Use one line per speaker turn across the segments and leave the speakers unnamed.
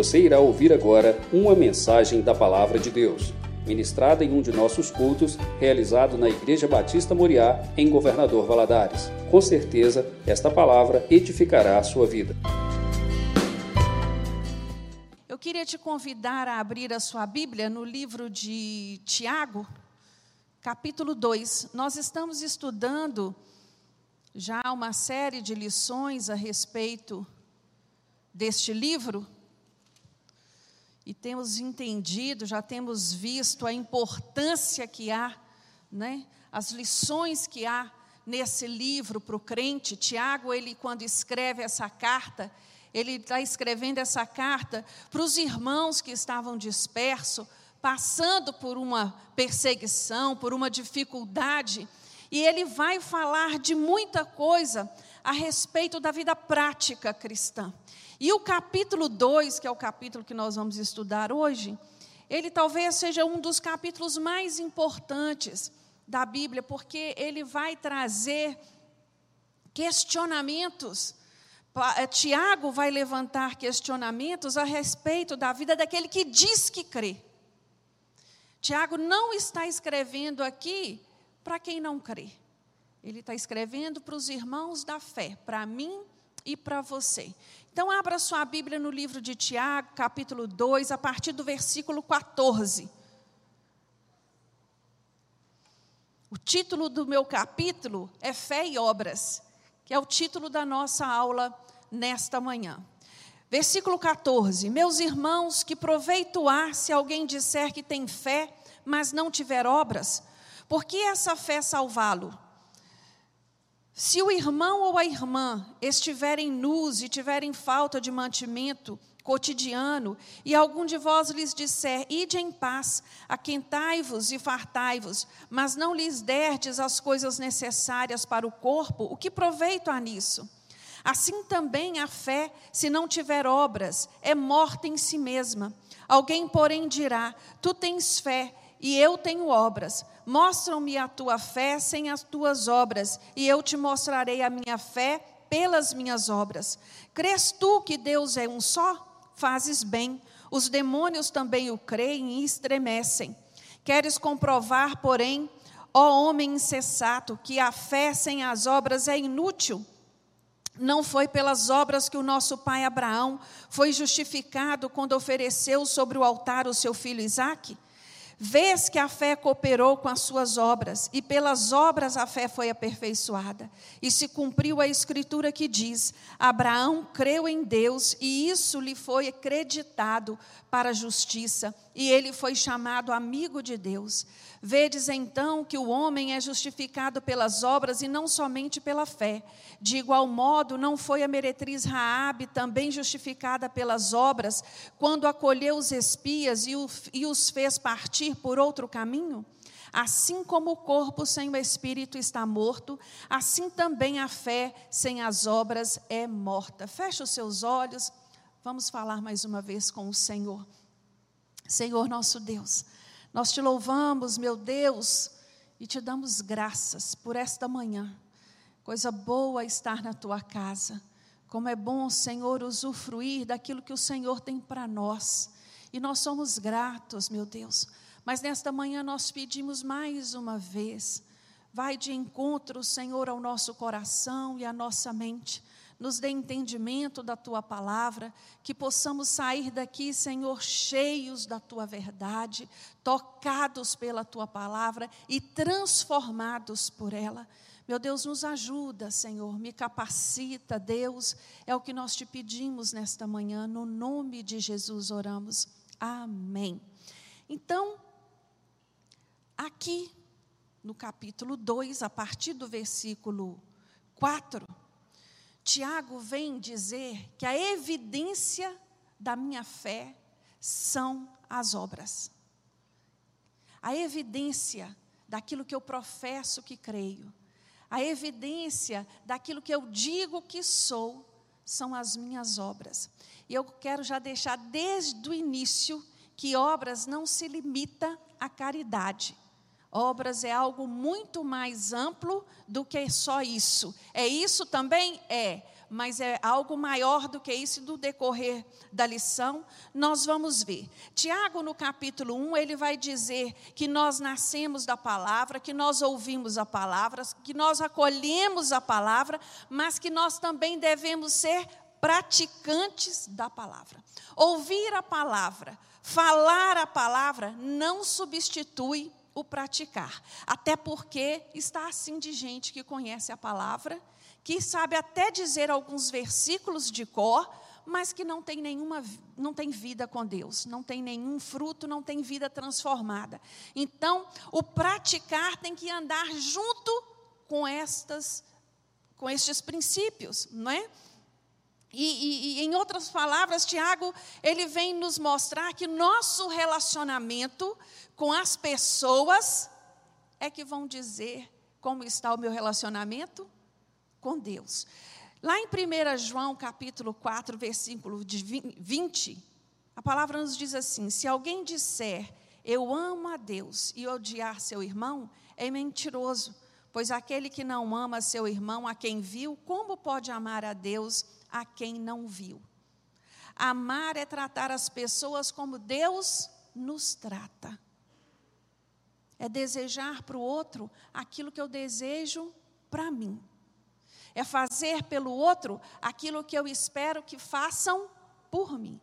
Você irá ouvir agora uma mensagem da Palavra de Deus, ministrada em um de nossos cultos, realizado na Igreja Batista Moriá, em Governador Valadares. Com certeza, esta palavra edificará a sua vida.
Eu queria te convidar a abrir a sua Bíblia no livro de Tiago, capítulo 2. Nós estamos estudando já uma série de lições a respeito deste livro e temos entendido, já temos visto a importância que há, né, as lições que há nesse livro para o crente. Tiago, ele quando escreve essa carta, ele está escrevendo essa carta para os irmãos que estavam dispersos, passando por uma perseguição, por uma dificuldade, e ele vai falar de muita coisa a respeito da vida prática cristã. E o capítulo 2, que é o capítulo que nós vamos estudar hoje, ele talvez seja um dos capítulos mais importantes da Bíblia, porque ele vai trazer questionamentos. Eh, Tiago vai levantar questionamentos a respeito da vida daquele que diz que crê. Tiago não está escrevendo aqui para quem não crê. Ele está escrevendo para os irmãos da fé, para mim e para você. Então, abra sua Bíblia no livro de Tiago, capítulo 2, a partir do versículo 14. O título do meu capítulo é Fé e Obras, que é o título da nossa aula nesta manhã. Versículo 14: Meus irmãos, que proveito há se alguém disser que tem fé, mas não tiver obras? Por que essa fé salvá-lo? Se o irmão ou a irmã estiverem nus e tiverem falta de mantimento cotidiano, e algum de vós lhes disser: Ide em paz, aquentai-vos e fartai-vos, mas não lhes derdes as coisas necessárias para o corpo, o que proveito há nisso? Assim também a fé, se não tiver obras, é morta em si mesma. Alguém, porém, dirá: Tu tens fé e eu tenho obras. Mostra-me a tua fé sem as tuas obras, e eu te mostrarei a minha fé pelas minhas obras. Crês tu que Deus é um só? Fazes bem. Os demônios também o creem e estremecem. Queres comprovar, porém, ó homem insensato, que a fé sem as obras é inútil? Não foi pelas obras que o nosso pai Abraão foi justificado quando ofereceu sobre o altar o seu filho Isaque? Vês que a fé cooperou com as suas obras, e pelas obras a fé foi aperfeiçoada. E se cumpriu a escritura que diz: Abraão creu em Deus, e isso lhe foi acreditado para a justiça, e ele foi chamado amigo de Deus. Vedes então que o homem é justificado pelas obras e não somente pela fé. De igual modo, não foi a meretriz Raabe também justificada pelas obras, quando acolheu os espias e, os fez partir por outro caminho? Assim como o corpo sem o espírito está morto, assim também a fé sem as obras é morta. Feche os seus olhos, vamos falar mais uma vez com o Senhor. Senhor nosso Deus, nós te louvamos, meu Deus, e te damos graças por esta manhã. Coisa boa estar na tua casa. Como é bom, Senhor, usufruir daquilo que o Senhor tem para nós. E nós somos gratos, meu Deus. Mas nesta manhã nós pedimos mais uma vez. Vai de encontro, Senhor, ao nosso coração e à nossa mente nos dê entendimento da tua palavra, que possamos sair daqui, Senhor, cheios da tua verdade, tocados pela tua palavra e transformados por ela. Meu Deus, nos ajuda, Senhor, me capacita, Deus, é o que nós te pedimos nesta manhã, no nome de Jesus oramos. Amém. Então, aqui no capítulo 2, a partir do versículo 4, Tiago vem dizer que a evidência da minha fé são as obras. A evidência daquilo que eu professo que creio, a evidência daquilo que eu digo que sou, são as minhas obras. E eu quero já deixar desde o início que obras não se limita à caridade. Obras é algo muito mais amplo do que só isso. É isso também? É. mas é algo maior do que isso do decorrer da lição, nós vamos ver. Tiago, no capítulo 1, ele vai dizer que nós nascemos da palavra, que nós ouvimos a palavra, que nós acolhemos a palavra, mas que nós também devemos ser praticantes da palavra. Ouvir a palavra, falar a palavra, não substitui o praticar. Até porque está assim de gente que conhece a palavra, que sabe até dizer alguns versículos de cor, mas que não tem nenhuma não tem vida com Deus, não tem nenhum fruto, não tem vida transformada. Então, o praticar tem que andar junto com estas com estes princípios, não é? E, e, e, em outras palavras, Tiago, ele vem nos mostrar que nosso relacionamento com as pessoas é que vão dizer como está o meu relacionamento com Deus. Lá em 1 João, capítulo 4, versículo 20, a palavra nos diz assim: Se alguém disser eu amo a Deus e odiar seu irmão, é mentiroso, pois aquele que não ama seu irmão, a quem viu, como pode amar a Deus? A quem não viu. Amar é tratar as pessoas como Deus nos trata. É desejar para o outro aquilo que eu desejo para mim. É fazer pelo outro aquilo que eu espero que façam por mim.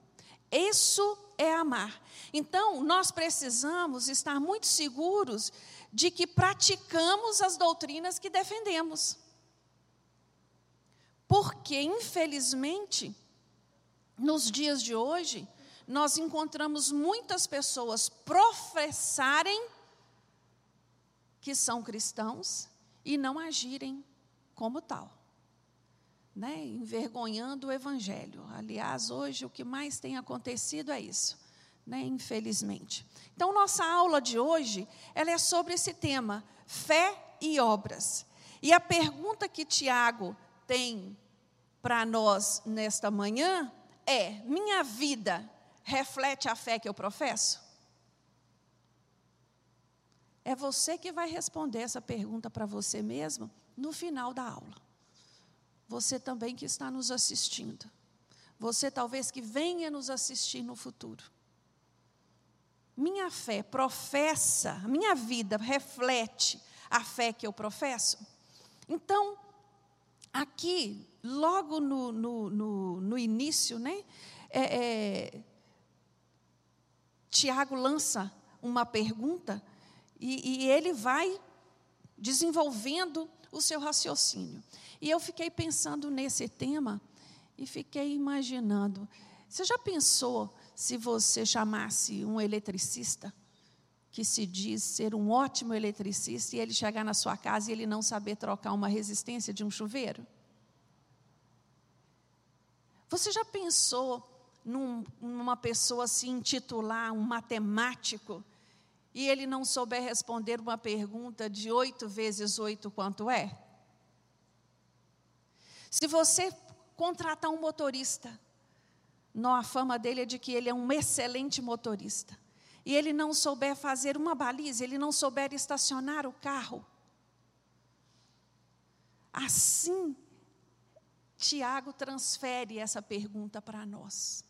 Isso é amar. Então, nós precisamos estar muito seguros de que praticamos as doutrinas que defendemos. Porque, infelizmente, nos dias de hoje, nós encontramos muitas pessoas professarem que são cristãos e não agirem como tal. Né? Envergonhando o evangelho. Aliás, hoje o que mais tem acontecido é isso, né? infelizmente. Então, nossa aula de hoje, ela é sobre esse tema, fé e obras. E a pergunta que Tiago tem para nós nesta manhã é: minha vida reflete a fé que eu professo? É você que vai responder essa pergunta para você mesmo no final da aula. Você também que está nos assistindo. Você talvez que venha nos assistir no futuro. Minha fé professa, minha vida reflete a fé que eu professo? Então, aqui, logo no, no, no, no início, né, é, é, Tiago lança uma pergunta e, e ele vai desenvolvendo o seu raciocínio. E eu fiquei pensando nesse tema e fiquei imaginando. Você já pensou se você chamasse um eletricista que se diz ser um ótimo eletricista e ele chegar na sua casa e ele não saber trocar uma resistência de um chuveiro? Você já pensou num, numa pessoa se intitular um matemático e ele não souber responder uma pergunta de oito vezes oito quanto é? Se você contratar um motorista, não, a fama dele é de que ele é um excelente motorista e ele não souber fazer uma baliza, ele não souber estacionar o carro. Assim, Tiago transfere essa pergunta para nós,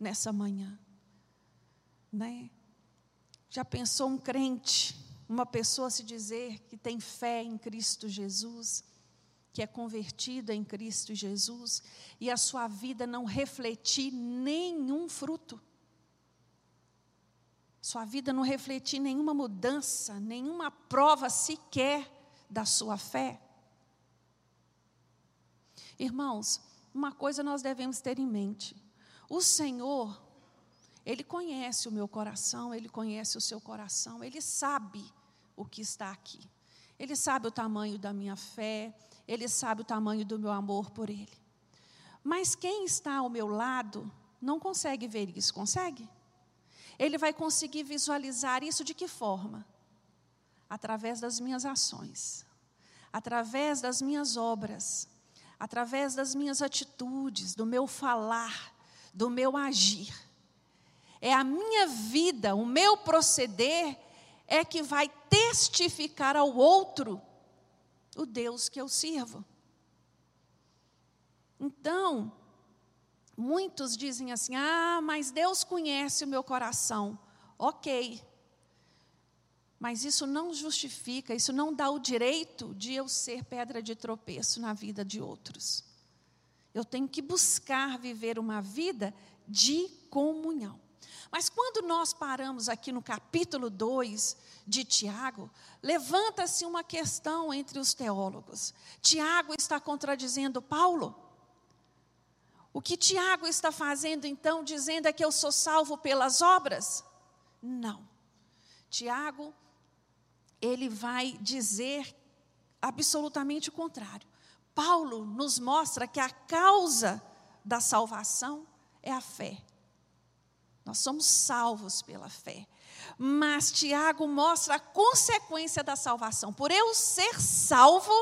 nessa manhã. Né? Já pensou um crente, uma pessoa se dizer que tem fé em Cristo Jesus, que é convertida em Cristo Jesus, e a sua vida não refletir nenhum fruto? Sua vida não refletir nenhuma mudança, nenhuma prova sequer da sua fé. Irmãos, uma coisa nós devemos ter em mente: o Senhor, Ele conhece o meu coração, Ele conhece o seu coração, Ele sabe o que está aqui, Ele sabe o tamanho da minha fé, Ele sabe o tamanho do meu amor por Ele. Mas quem está ao meu lado não consegue ver isso, consegue? Ele vai conseguir visualizar isso de que forma? Através das minhas ações, através das minhas obras, através das minhas atitudes, do meu falar, do meu agir. É a minha vida, o meu proceder é que vai testificar ao outro o Deus que eu sirvo. Então, muitos dizem assim: ah, mas Deus conhece o meu coração. Ok. Mas isso não justifica, isso não dá o direito de eu ser pedra de tropeço na vida de outros. Eu tenho que buscar viver uma vida de comunhão. Mas quando nós paramos aqui no capítulo 2 de Tiago, levanta-se uma questão entre os teólogos. Tiago está contradizendo Paulo? O que Tiago está fazendo então, dizendo é que eu sou salvo pelas obras? Não. Tiago, ele vai dizer absolutamente o contrário. Paulo nos mostra que a causa da salvação é a fé. Nós somos salvos pela fé. Mas Tiago mostra a consequência da salvação. Por eu ser salvo,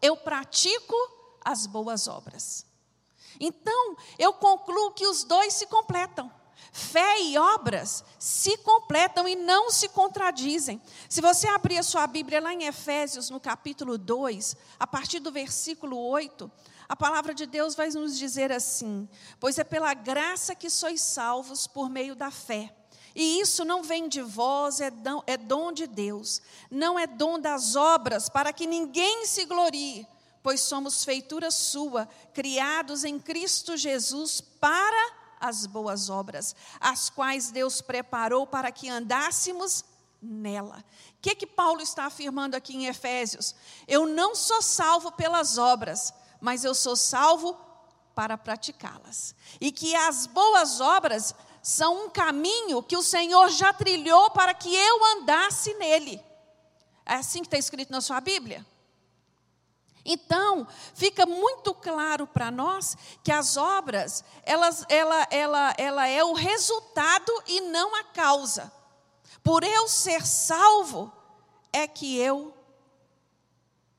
eu pratico as boas obras. Então, eu concluo que os dois se completam. Fé e obras se completam e não se contradizem. Se você abrir a sua Bíblia lá em Efésios, no capítulo 2, a partir do versículo 8, a palavra de Deus vai nos dizer assim: Pois é pela graça que sois salvos por meio da fé. E isso não vem de vós, é dom, é dom de Deus. Não é dom das obras, para que ninguém se glorie, pois somos feitura sua, criados em Cristo Jesus para as boas obras, as quais Deus preparou para que andássemos nela. O que, que Paulo está afirmando aqui em Efésios? Eu não sou salvo pelas obras, mas eu sou salvo para praticá-las. E que as boas obras são um caminho que o Senhor já trilhou para que eu andasse nele. É assim que está escrito na sua Bíblia? Então, fica muito claro para nós que as obras, elas, ela, ela, ela é o resultado e não a causa. Por eu ser salvo, é que eu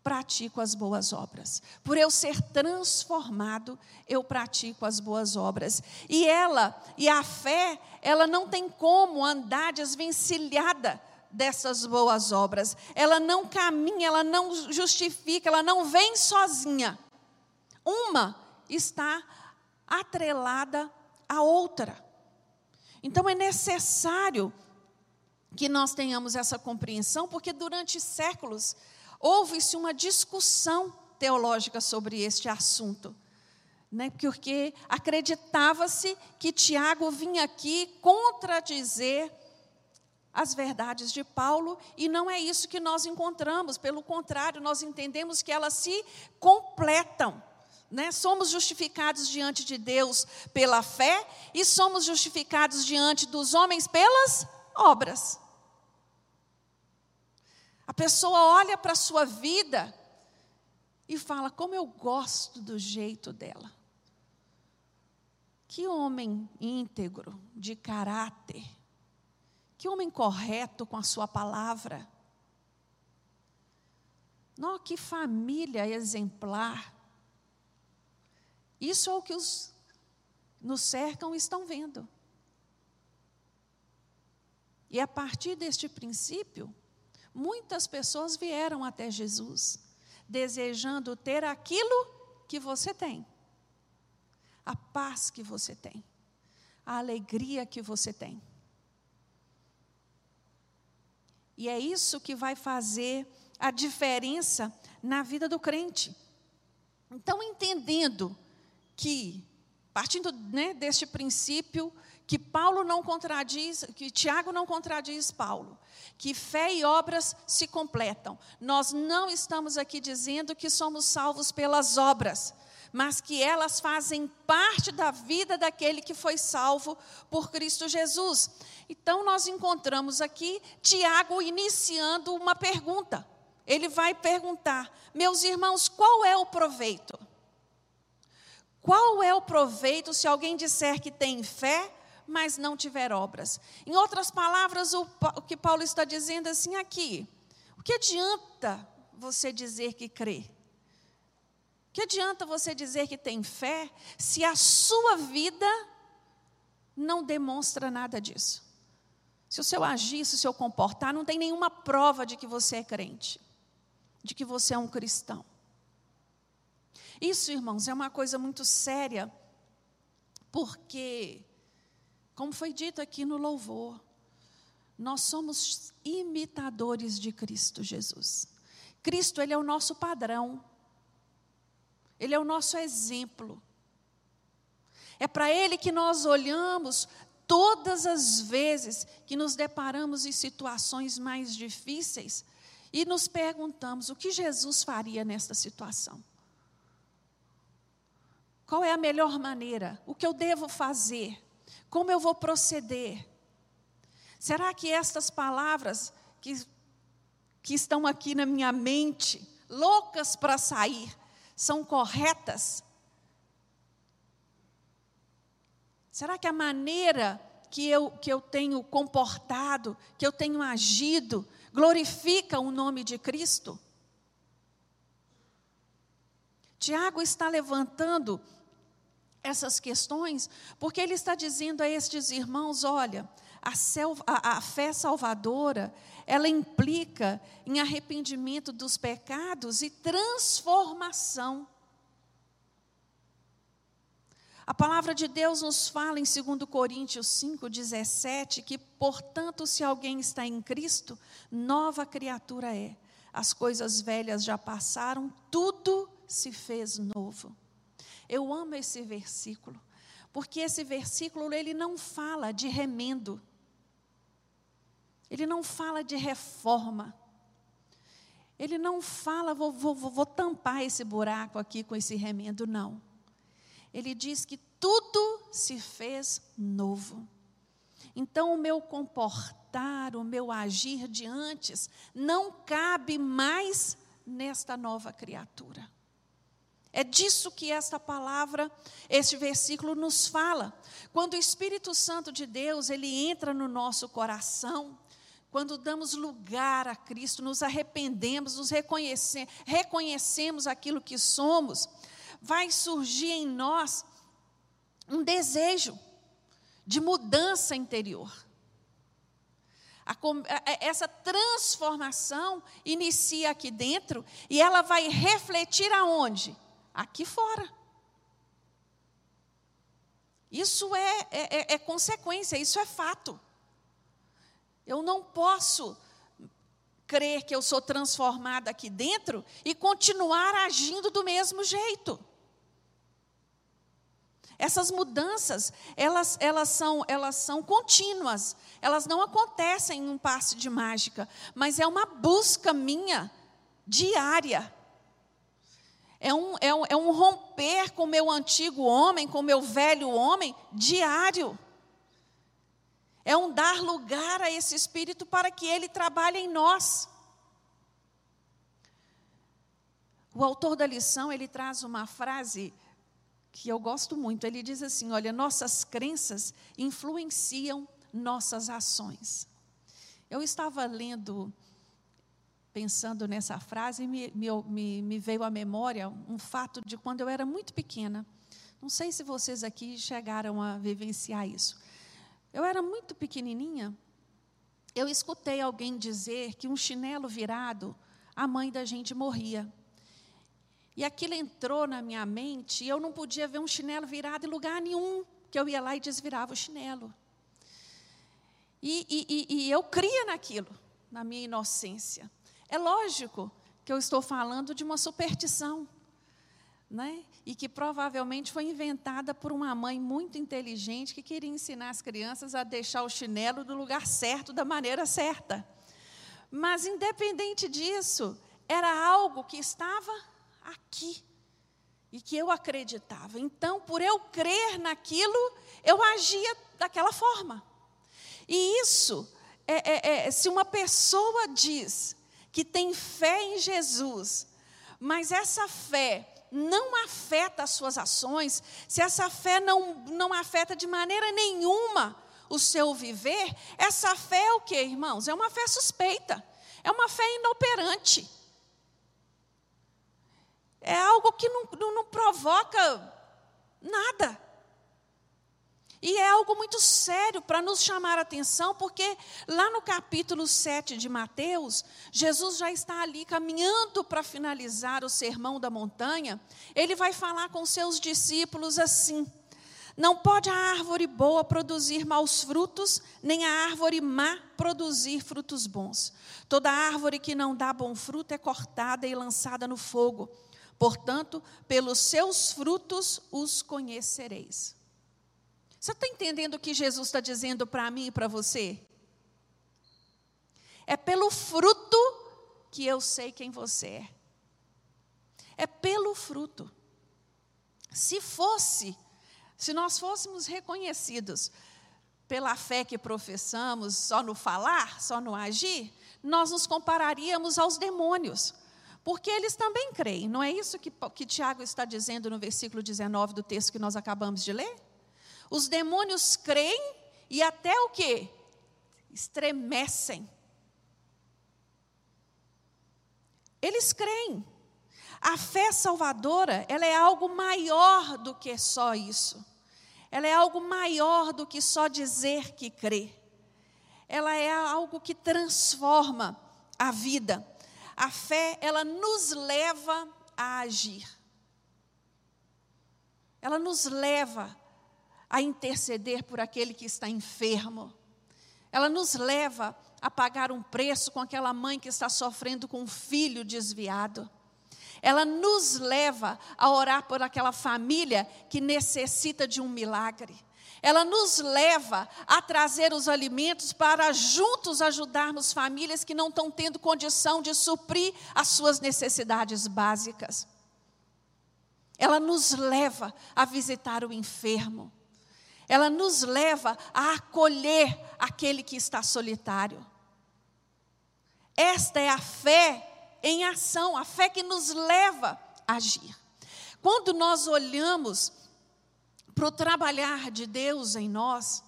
pratico as boas obras. Por eu ser transformado, eu pratico as boas obras. E ela, e a fé, ela não tem como andar desvencilhada dessas boas obras. Ela não caminha, ela não justifica, ela não vem sozinha. Uma está atrelada à outra. Então é necessário que nós tenhamos essa compreensão, porque durante séculos houve-se uma discussão teológica sobre este assunto. Né, porque acreditava-se que Tiago vinha aqui contradizer as verdades de Paulo, e não é isso que nós encontramos, pelo contrário, nós entendemos que elas se completam. Né? Somos justificados diante de Deus pela fé e somos justificados diante dos homens pelas obras. A pessoa olha para a sua vida e fala: Como eu gosto do jeito dela. Que homem íntegro, de caráter. Que homem correto com a sua palavra. Não, que família exemplar. Isso é o que os nos cercam estão vendo. E a partir deste princípio, Muitas pessoas vieram até Jesus desejando ter aquilo que você tem, a paz que você tem, a alegria que você tem. E é isso que vai fazer a diferença na vida do crente. Então, entendendo que, partindo né, deste princípio, que Paulo não contradiz, que Tiago não contradiz Paulo, que fé e obras se completam. Nós não estamos aqui dizendo que somos salvos pelas obras, mas que elas fazem parte da vida daquele que foi salvo por Cristo Jesus. Então nós encontramos aqui Tiago iniciando uma pergunta. Ele vai perguntar: "Meus irmãos, qual é o proveito?" Qual é o proveito se alguém disser que tem fé, mas não tiver obras. Em outras palavras, o, o que Paulo está dizendo assim aqui: o que adianta você dizer que crê? Que adianta você dizer que tem fé se a sua vida não demonstra nada disso? Se o seu agir, se o seu comportar, não tem nenhuma prova de que você é crente, de que você é um cristão. Isso, irmãos, é uma coisa muito séria, porque, como foi dito aqui no louvor, nós somos imitadores de Cristo Jesus. Cristo, Ele é o nosso padrão, Ele é o nosso exemplo. É para Ele que nós olhamos todas as vezes que nos deparamos em situações mais difíceis e nos perguntamos o que Jesus faria nesta situação. Qual é a melhor maneira? O que eu devo fazer? Como eu vou proceder? Será que estas palavras que, que estão aqui na minha mente, loucas para sair, são corretas? Será que a maneira que eu, que eu tenho comportado, que eu tenho agido, glorifica o nome de Cristo? Tiago está levantando essas questões porque ele está dizendo a estes irmãos: olha, a, selva, a, a fé salvadora, ela implica em arrependimento dos pecados e transformação. A palavra de Deus nos fala em 2 Coríntios 5,17 que, portanto, se alguém está em Cristo, nova criatura é. As coisas velhas já passaram, tudo se fez novo. Eu amo esse versículo, porque esse versículo ele não fala de remendo, ele não fala de reforma, ele não fala, vou, vou, vou tampar esse buraco aqui com esse remendo, não ele diz que tudo se fez novo. Então, o meu comportar, o meu agir de antes, não cabe mais nesta nova criatura. É disso que esta palavra, este versículo nos fala. Quando o Espírito Santo de Deus, ele entra no nosso coração, quando damos lugar a Cristo, nos arrependemos, nos reconhece, reconhecemos aquilo que somos, vai surgir em nós um desejo de mudança interior. A, essa transformação inicia aqui dentro e ela vai refletir aonde? Aqui fora. Isso é, é, é, é consequência, isso é fato. Eu não posso crer que eu sou transformada aqui dentro e continuar agindo do mesmo jeito. Essas mudanças, elas, elas, são, elas são contínuas, elas não acontecem em um passe de mágica, mas é uma busca minha diária. É um, é um, é um romper com o meu antigo homem, com o meu velho homem, diário. É um dar lugar a esse Espírito para que ele trabalhe em nós. O autor da lição, ele traz uma frase que eu gosto muito. Ele diz assim: olha, nossas crenças influenciam nossas ações. Eu estava lendo, pensando nessa frase, me, me, me veio à memória um fato de quando eu era muito pequena. Não sei se vocês aqui chegaram a vivenciar isso. Eu era muito pequenininha, eu escutei alguém dizer que um chinelo virado, a mãe da gente morria. E aquilo entrou na minha mente e eu não podia ver um chinelo virado em lugar nenhum, que eu ia lá e desvirava o chinelo. E, e, e, e eu cria naquilo, na minha inocência. É lógico que eu estou falando de uma superstição, né? e que provavelmente foi inventada por uma mãe muito inteligente que queria ensinar as crianças a deixar o chinelo do lugar certo, da maneira certa. Mas, independente disso, era algo que estava aqui. E que eu acreditava. Então, por eu crer naquilo, eu agia daquela forma. E isso, é, é, é, se uma pessoa diz que tem fé em Jesus, mas essa fé não afeta as suas ações, se essa fé não, não afeta de maneira nenhuma o seu viver, essa fé é o que, irmãos? É uma fé suspeita, é uma fé inoperante é algo que não, não, não provoca nada. E é algo muito sério para nos chamar a atenção, porque lá no capítulo 7 de Mateus, Jesus já está ali caminhando para finalizar o sermão da montanha. Ele vai falar com seus discípulos assim: Não pode a árvore boa produzir maus frutos, nem a árvore má produzir frutos bons. Toda árvore que não dá bom fruto é cortada e lançada no fogo. Portanto, pelos seus frutos os conhecereis. Você está entendendo o que Jesus está dizendo para mim e para você? É pelo fruto que eu sei quem você é. É pelo fruto. Se fosse, se nós fôssemos reconhecidos pela fé que professamos, só no falar, só no agir, nós nos compararíamos aos demônios. Porque eles também creem, não é isso que, que Tiago está dizendo no versículo 19 do texto que nós acabamos de ler? Os demônios creem e até o que? Estremecem. Eles creem. A fé salvadora, ela é algo maior do que só isso. Ela é algo maior do que só dizer que crê. Ela é algo que transforma a vida. A fé, ela nos leva a agir. Ela nos leva a interceder por aquele que está enfermo. Ela nos leva a pagar um preço com aquela mãe que está sofrendo com um filho desviado. Ela nos leva a orar por aquela família que necessita de um milagre. Ela nos leva a trazer os alimentos para juntos ajudarmos famílias que não estão tendo condição de suprir as suas necessidades básicas. Ela nos leva a visitar o enfermo ela nos leva a acolher aquele que está solitário. Esta é a fé em ação, a fé que nos leva a agir. Quando nós olhamos para o trabalhar de Deus em nós,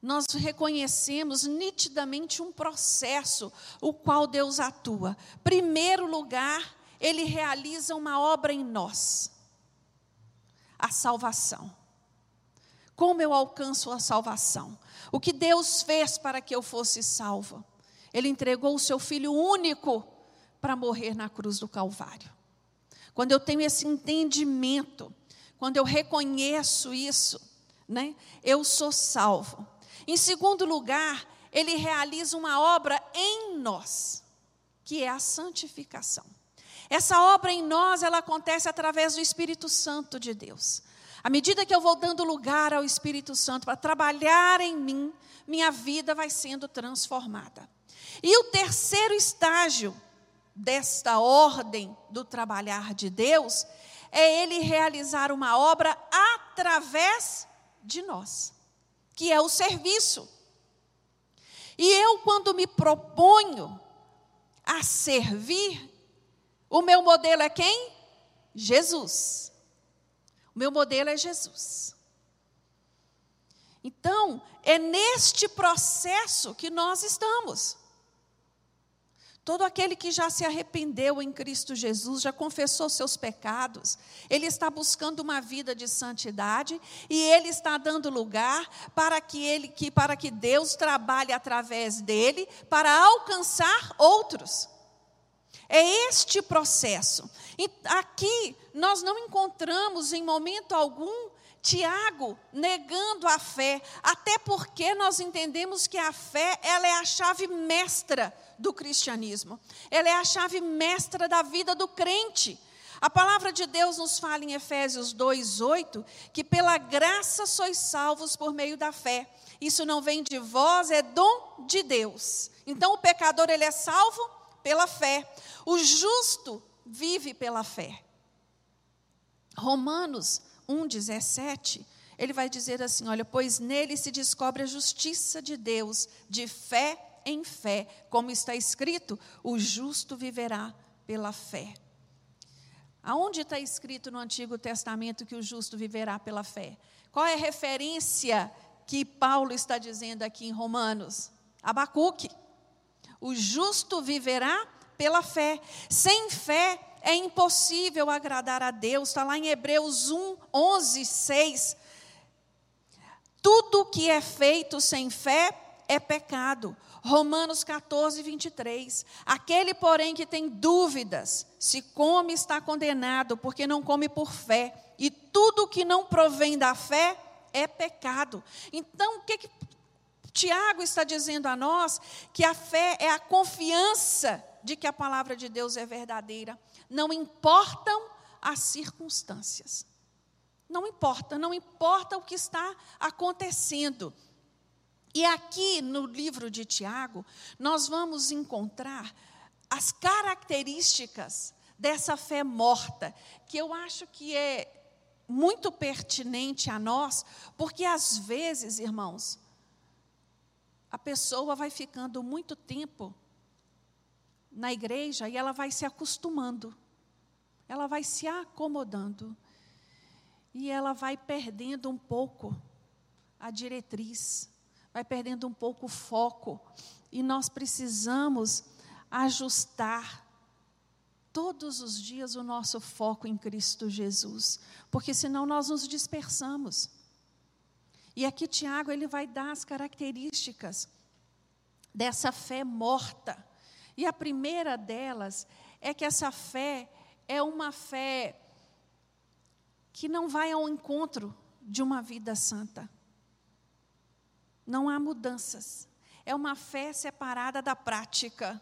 nós reconhecemos nitidamente um processo o qual Deus atua. Primeiro lugar, ele realiza uma obra em nós, a salvação. Como eu alcanço a salvação? O que Deus fez para que eu fosse salvo? Ele entregou o seu filho único para morrer na cruz do Calvário. Quando eu tenho esse entendimento, quando eu reconheço isso, né, eu sou salvo. Em segundo lugar, ele realiza uma obra em nós, que é a santificação. Essa obra em nós, ela acontece através do Espírito Santo de Deus. À medida que eu vou dando lugar ao Espírito Santo para trabalhar em mim, minha vida vai sendo transformada. E o terceiro estágio desta ordem do trabalhar de Deus é ele realizar uma obra através de nós, que é o serviço. E eu, quando me proponho a servir, o meu modelo é quem? Jesus. O meu modelo é Jesus. Então, é neste processo que nós estamos. Todo aquele que já se arrependeu em Cristo Jesus, já confessou seus pecados, ele está buscando uma vida de santidade e ele está dando lugar para que ele que para que Deus trabalhe através dele para alcançar outros. É este processo. E aqui nós não encontramos em momento algum Tiago negando a fé, até porque nós entendemos que a fé, ela é a chave mestra do cristianismo. Ela é a chave mestra da vida do crente. A palavra de Deus nos fala em Efésios 2:8 que pela graça sois salvos por meio da fé. Isso não vem de vós, é dom de Deus. Então o pecador ele é salvo pela fé. O justo vive pela fé. Romanos 1,17, ele vai dizer assim: olha, pois nele se descobre a justiça de Deus, de fé em fé, como está escrito: o justo viverá pela fé. Aonde está escrito no Antigo Testamento que o justo viverá pela fé? Qual é a referência que Paulo está dizendo aqui em Romanos? Abacuque. O justo viverá pela fé. Sem fé é impossível agradar a Deus. Está lá em Hebreus 1, 11, 6. Tudo que é feito sem fé é pecado. Romanos 14, 23. Aquele, porém, que tem dúvidas, se come, está condenado, porque não come por fé. E tudo que não provém da fé é pecado. Então, o que, que Tiago está dizendo a nós? Que a fé é a confiança de que a palavra de Deus é verdadeira. Não importam as circunstâncias. Não importa, não importa o que está acontecendo. E aqui no livro de Tiago, nós vamos encontrar as características dessa fé morta, que eu acho que é muito pertinente a nós, porque às vezes, irmãos, a pessoa vai ficando muito tempo na igreja e ela vai se acostumando, ela vai se acomodando, e ela vai perdendo um pouco a diretriz vai perdendo um pouco o foco. E nós precisamos ajustar todos os dias o nosso foco em Cristo Jesus, porque senão nós nos dispersamos. E aqui Tiago ele vai dar as características dessa fé morta. E a primeira delas é que essa fé é uma fé que não vai ao encontro de uma vida santa. Não há mudanças. É uma fé separada da prática.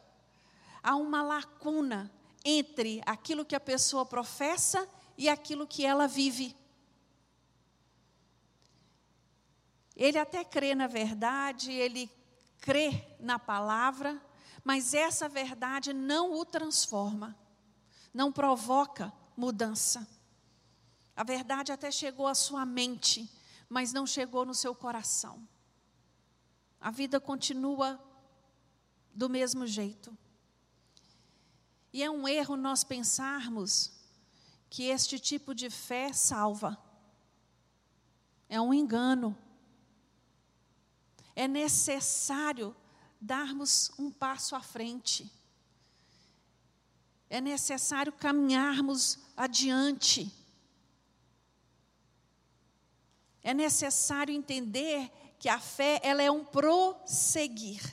Há uma lacuna entre aquilo que a pessoa professa e aquilo que ela vive. Ele até crê na verdade, ele crê na palavra, mas essa verdade não o transforma, não provoca mudança. A verdade até chegou à sua mente, mas não chegou no seu coração. A vida continua do mesmo jeito. E é um erro nós pensarmos que este tipo de fé salva. É um engano. É necessário darmos um passo à frente. É necessário caminharmos adiante. É necessário entender que a fé ela é um prosseguir.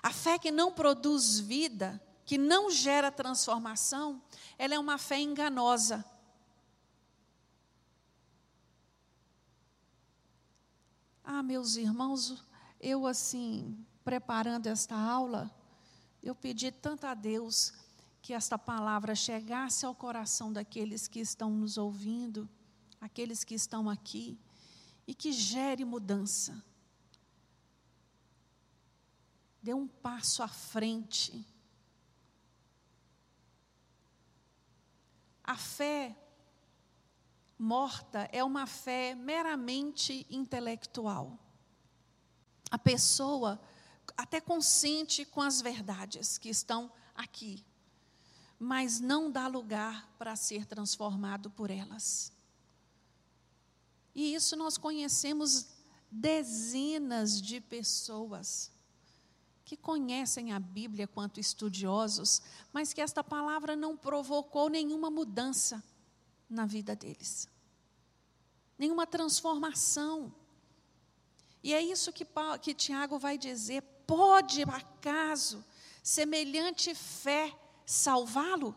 A fé que não produz vida, que não gera transformação, ela é uma fé enganosa. Ah, meus irmãos, eu assim, preparando esta aula, eu pedi tanto a Deus que esta palavra chegasse ao coração daqueles que estão nos ouvindo, aqueles que estão aqui e que gere mudança. Dê um passo à frente. A fé morta é uma fé meramente intelectual. A pessoa até consente com as verdades que estão aqui, mas não dá lugar para ser transformado por elas. E isso nós conhecemos dezenas de pessoas que conhecem a Bíblia quanto estudiosos, mas que esta palavra não provocou nenhuma mudança na vida deles, nenhuma transformação. E é isso que, que Tiago vai dizer: pode acaso semelhante fé salvá-lo?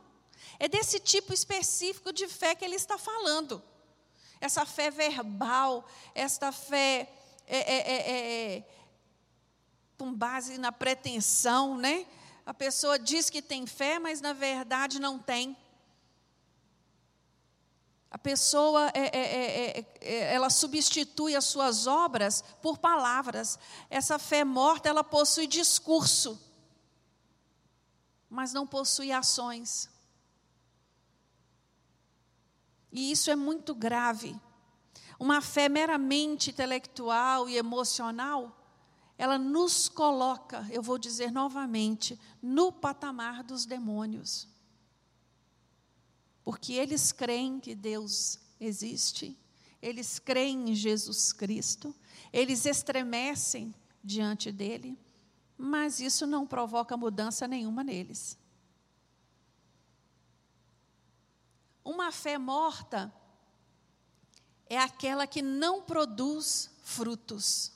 É desse tipo específico de fé que ele está falando essa fé verbal, esta fé é, é, é, é, com base na pretensão, né? A pessoa diz que tem fé, mas na verdade não tem. A pessoa, é, é, ela substitui as suas obras por palavras. Essa fé morta, ela possui discurso, mas não possui ações. E isso é muito grave. Uma fé meramente intelectual e emocional, ela nos coloca, eu vou dizer novamente, no patamar dos demônios. Porque eles creem que Deus existe, eles creem em Jesus Cristo, eles estremecem diante dele, mas isso não provoca mudança nenhuma neles. Uma fé morta é aquela que não produz frutos.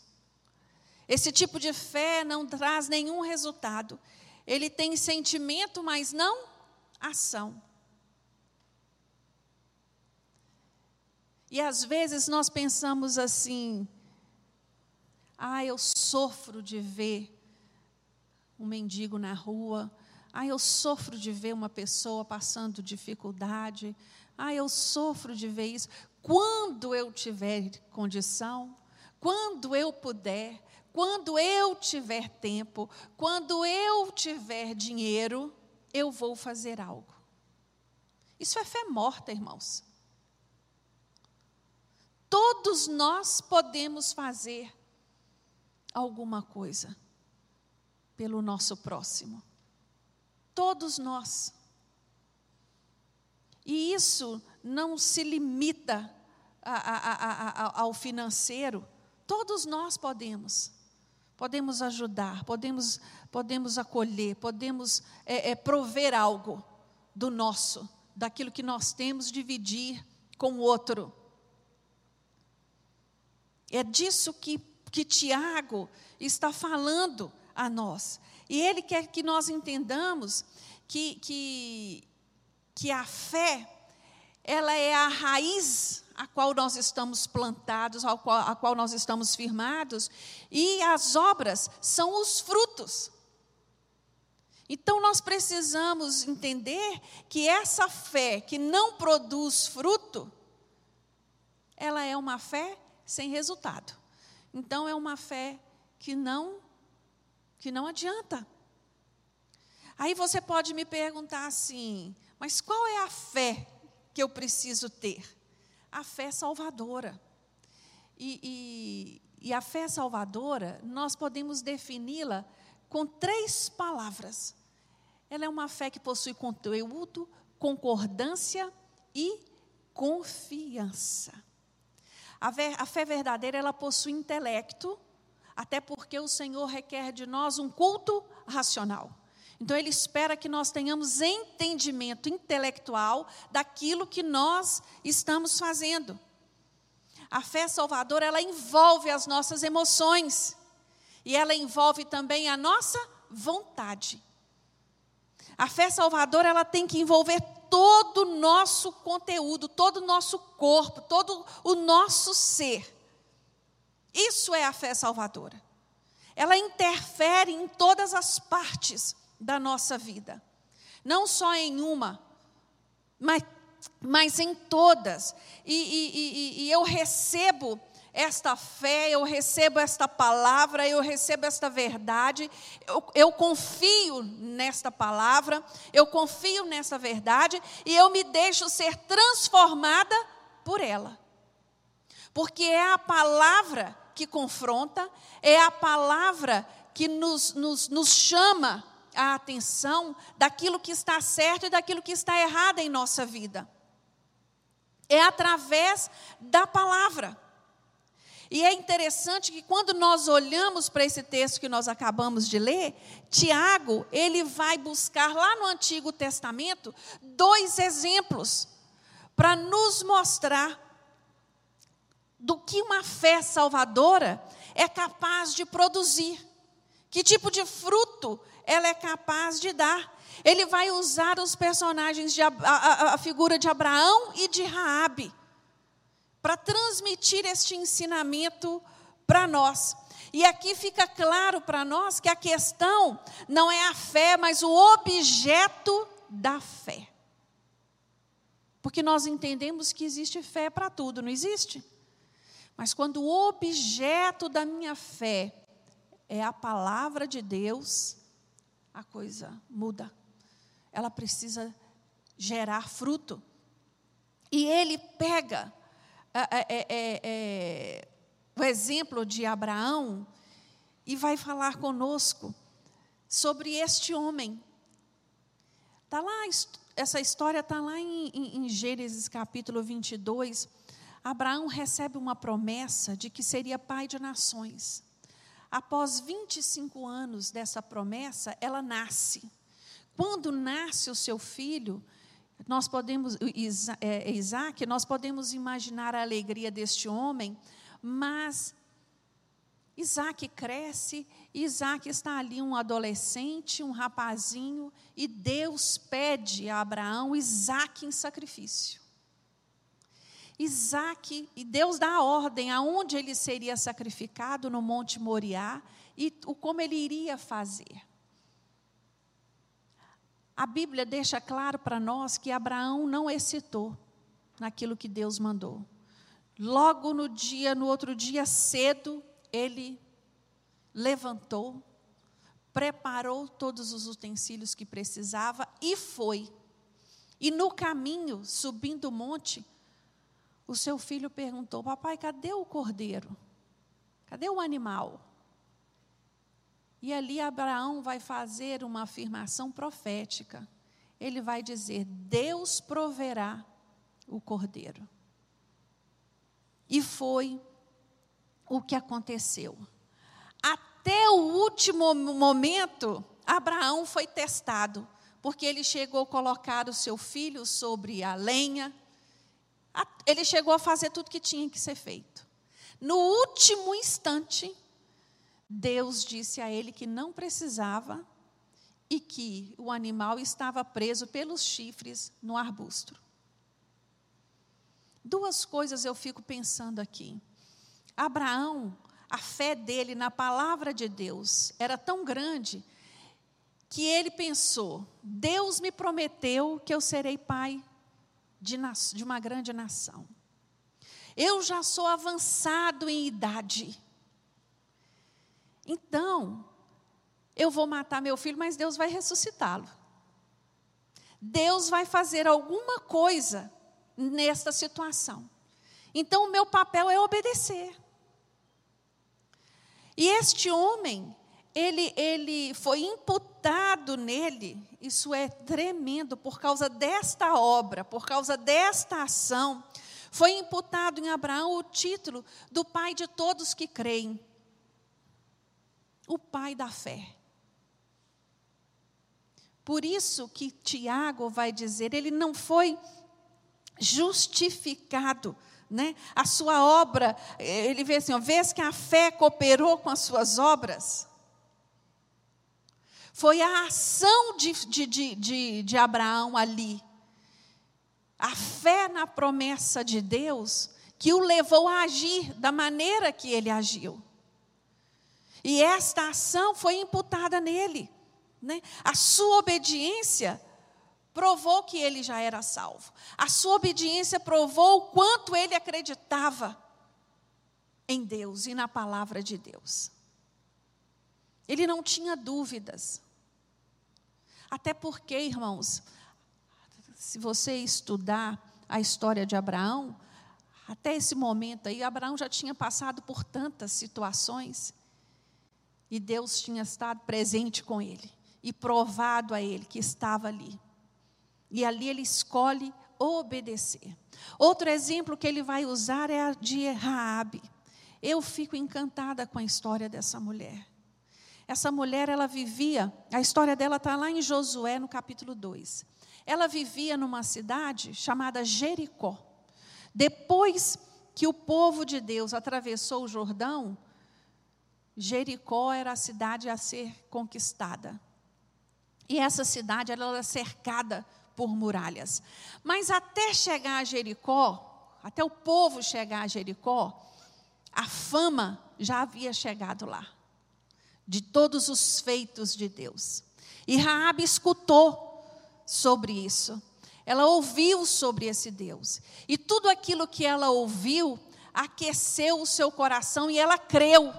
Esse tipo de fé não traz nenhum resultado. Ele tem sentimento, mas não ação. E às vezes nós pensamos assim: ah, eu sofro de ver um mendigo na rua, ah, eu sofro de ver uma pessoa passando dificuldade, ah, eu sofro de ver isso. Quando eu tiver condição, quando eu puder, quando eu tiver tempo, quando eu tiver dinheiro, eu vou fazer algo. Isso é fé morta, irmãos. Todos nós podemos fazer alguma coisa pelo nosso próximo. Todos nós. E isso não se limita a, a, a, ao financeiro. Todos nós podemos. Podemos ajudar, podemos, podemos acolher, podemos é, é, prover algo do nosso, daquilo que nós temos, dividir com o outro. É disso que, que Tiago está falando a nós. E ele quer que nós entendamos que, que, que a fé, ela é a raiz a qual nós estamos plantados, a qual, a qual nós estamos firmados, e as obras são os frutos. Então nós precisamos entender que essa fé que não produz fruto, ela é uma fé sem resultado. Então é uma fé que não que não adianta. Aí você pode me perguntar assim: mas qual é a fé que eu preciso ter? A fé salvadora. E, e, e a fé salvadora, nós podemos defini-la com três palavras. Ela é uma fé que possui conteúdo, concordância e confiança. A, ver, a fé verdadeira, ela possui intelecto, até porque o Senhor requer de nós um culto racional. Então, Ele espera que nós tenhamos entendimento intelectual daquilo que nós estamos fazendo. A fé salvadora, ela envolve as nossas emoções, e ela envolve também a nossa vontade. A fé salvadora, ela tem que envolver todo o nosso conteúdo, todo o nosso corpo, todo o nosso ser. Isso é a fé salvadora. Ela interfere em todas as partes da nossa vida. Não só em uma, mas, mas em todas. E, e, e, e eu recebo esta fé, eu recebo esta palavra, eu recebo esta verdade, eu, eu, confio nesta palavra, eu confio nesta verdade e eu me deixo ser transformada por ela. Porque é a palavra que confronta, é a palavra que nos, nos, nos chama a atenção daquilo que está certo e daquilo que está errado em nossa vida. É através da palavra. E é interessante que quando nós olhamos para esse texto que nós acabamos de ler, Tiago, ele vai buscar lá no Antigo Testamento dois exemplos para nos mostrar do que uma fé salvadora é capaz de produzir. Que tipo de fruto ela é capaz de dar. Ele vai usar os personagens, de, a, a, a figura de Abraão e de Raabe, para transmitir este ensinamento para nós. E aqui fica claro para nós que a questão não é a fé, mas o objeto da fé. Porque nós entendemos que existe fé para tudo, não existe? Mas quando o objeto da minha fé é a palavra de Deus, a coisa muda. Ela precisa gerar fruto. E ele pega é, é, é, é, o exemplo de Abraão e vai falar conosco sobre este homem. Tá lá, essa história está lá em, em, em Gênesis capítulo 22. Abraão recebe uma promessa de que seria pai de nações. Após 25 anos dessa promessa, ela nasce. Quando nasce o seu filho, nós podemos, é, Isaac, nós podemos imaginar a alegria deste homem, mas Isaac cresce, Isaac está ali um adolescente, um rapazinho, e Deus pede a Abraão Isaac em sacrifício. Isaac, e Deus dá a ordem aonde ele seria sacrificado no Monte Moriá e o como ele iria fazer. A Bíblia deixa claro para nós que Abraão não hesitou naquilo que Deus mandou. Logo no dia, no outro dia cedo, ele levantou, preparou todos os utensílios que precisava e foi. E no caminho, subindo o monte, o seu filho perguntou: Papai, cadê o cordeiro? Cadê o animal? E ali Abraão vai fazer uma afirmação profética. Ele vai dizer: Deus proverá o cordeiro. E foi o que aconteceu. Até o último momento, Abraão foi testado, porque ele chegou a colocar o seu filho sobre a lenha, ele chegou a fazer tudo que tinha que ser feito. No último instante, Deus disse a ele que não precisava e que o animal estava preso pelos chifres no arbusto. Duas coisas eu fico pensando aqui. Abraão, a fé dele na palavra de Deus era tão grande que ele pensou: Deus me prometeu que eu serei pai de, de uma grande nação. Eu já sou avançado em idade. Então, eu vou matar meu filho, mas Deus vai ressuscitá-lo. Deus vai fazer alguma coisa nesta situação. Então, o meu papel é obedecer. E este homem, ele, ele foi imputado nele, isso é tremendo, por causa desta obra, por causa desta ação, foi imputado em Abraão o título do pai de todos que creem, o pai da fé. Por isso que Tiago vai dizer, ele não foi justificado né? A sua obra, ele vê assim, ó, vês que a fé cooperou com as suas obras. Foi a ação de, de, de, de, de Abraão ali, a fé na promessa de Deus, que o levou a agir da maneira que ele agiu. E esta ação foi imputada nele. Né? A sua obediência provou que ele já era salvo. A sua obediência provou o quanto ele acreditava em Deus e na palavra de Deus. Ele não tinha dúvidas. Até porque, irmãos, se você estudar a história de Abraão, até esse momento aí, Abraão já tinha passado por tantas situações e Deus tinha estado presente com ele e provado a ele que estava ali. E ali ele escolhe obedecer. Outro exemplo que ele vai usar é a de Raabe. Eu fico encantada com a história dessa mulher. Essa mulher, ela vivia, a história dela está lá em Josué, no capítulo 2. Ela vivia numa cidade chamada Jericó. Depois que o povo de Deus atravessou o Jordão, Jericó era a cidade a ser conquistada. E essa cidade era cercada por muralhas. Mas até chegar a Jericó, até o povo chegar a Jericó, a fama já havia chegado lá de todos os feitos de Deus. E Raabe escutou sobre isso. Ela ouviu sobre esse Deus. E tudo aquilo que ela ouviu aqueceu o seu coração e ela creu.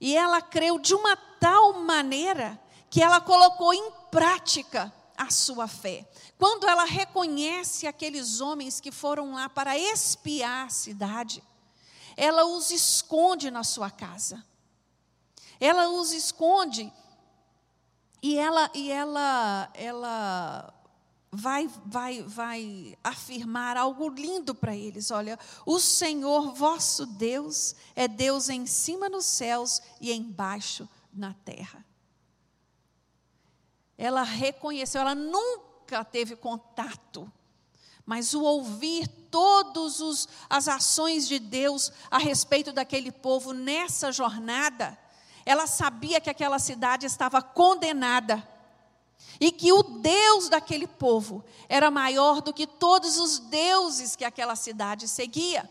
E ela creu de uma tal maneira que ela colocou em prática a sua fé. Quando ela reconhece aqueles homens que foram lá para espiar a cidade, ela os esconde na sua casa. Ela os esconde e ela e ela ela vai vai vai afirmar algo lindo para eles. Olha, o Senhor vosso Deus é Deus em cima nos céus e embaixo na terra ela reconheceu, ela nunca teve contato. Mas o ouvir todas as ações de Deus a respeito daquele povo nessa jornada, ela sabia que aquela cidade estava condenada e que o Deus daquele povo era maior do que todos os deuses que aquela cidade seguia.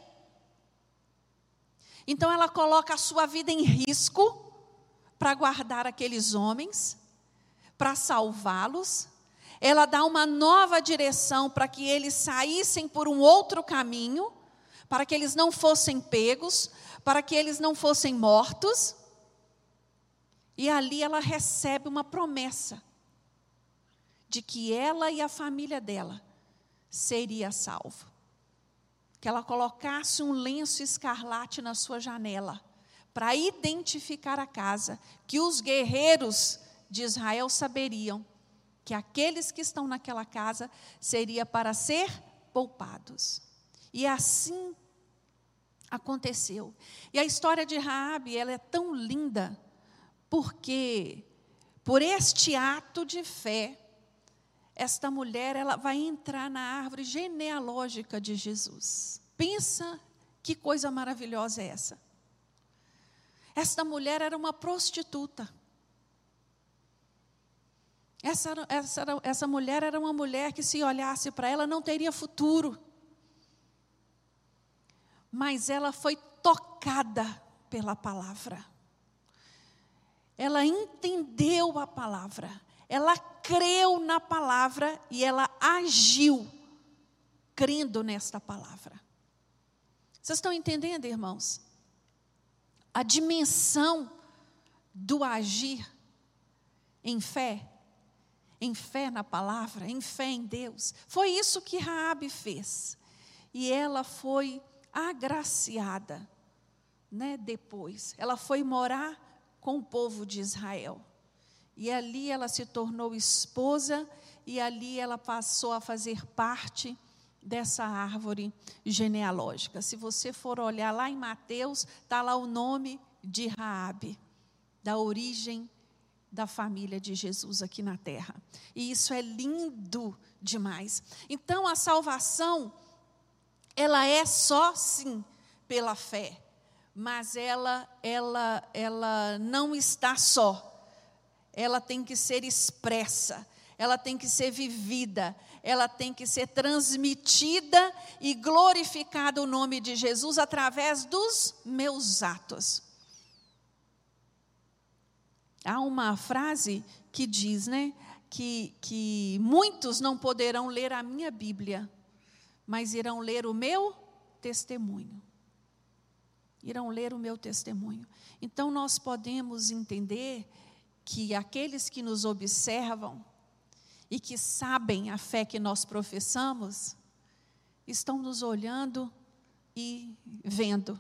Então ela coloca a sua vida em risco para guardar aqueles homens, para salvá-los. Ela dá uma nova direção para que eles saíssem por um outro caminho, para que eles não fossem pegos, para que eles não fossem mortos. E ali ela recebe uma promessa de que ela e a família dela seria salvo. Que ela colocasse um lenço escarlate na sua janela para identificar a casa, que os guerreiros de Israel saberiam que aqueles que estão naquela casa seria para ser poupados. E assim aconteceu. E a história de Raabe, ela é tão linda porque por este ato de fé esta mulher ela vai entrar na árvore genealógica de Jesus. Pensa que coisa maravilhosa é essa. Esta mulher era uma prostituta. Essa, essa, essa mulher era uma mulher que, se olhasse para ela, não teria futuro. Mas ela foi tocada pela palavra. Ela entendeu a palavra. Ela creu na palavra e ela agiu crendo nesta palavra. Vocês estão entendendo, irmãos? A dimensão do agir em fé, em fé na palavra, em fé em Deus. Foi isso que Raabe fez. E ela foi agraciada, né, depois. Ela foi morar com o povo de Israel. E ali ela se tornou esposa, e ali ela passou a fazer parte dessa árvore genealógica. Se você for olhar lá em Mateus, está lá o nome de Raabe, da origem da família de Jesus aqui na terra. E isso é lindo demais. Então a salvação ela é só sim pela fé, mas ela ela ela não está só ela tem que ser expressa, ela tem que ser vivida, ela tem que ser transmitida e glorificado o nome de Jesus através dos meus atos. Há uma frase que diz, né, que, que muitos não poderão ler a minha Bíblia, mas irão ler o meu testemunho. Irão ler o meu testemunho. Então nós podemos entender que aqueles que nos observam e que sabem a fé que nós professamos, estão nos olhando e vendo.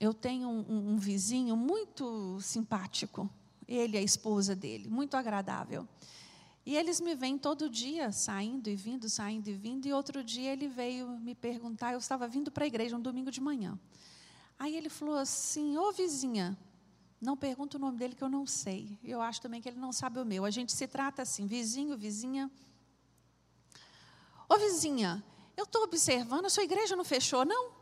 Eu tenho um, um, vizinho muito simpático, ele e a esposa dele, muito agradável. E eles me vêm todo dia, saindo e vindo, saindo e vindo. E outro dia ele veio me perguntar, eu estava vindo para a igreja um domingo de manhã. Aí ele falou assim: Ô vizinha, não pergunta o nome dele que eu não sei. Eu acho também que ele não sabe o meu. A gente se trata assim, vizinho, vizinha. Ô vizinha, eu estou observando, a sua igreja não fechou, não?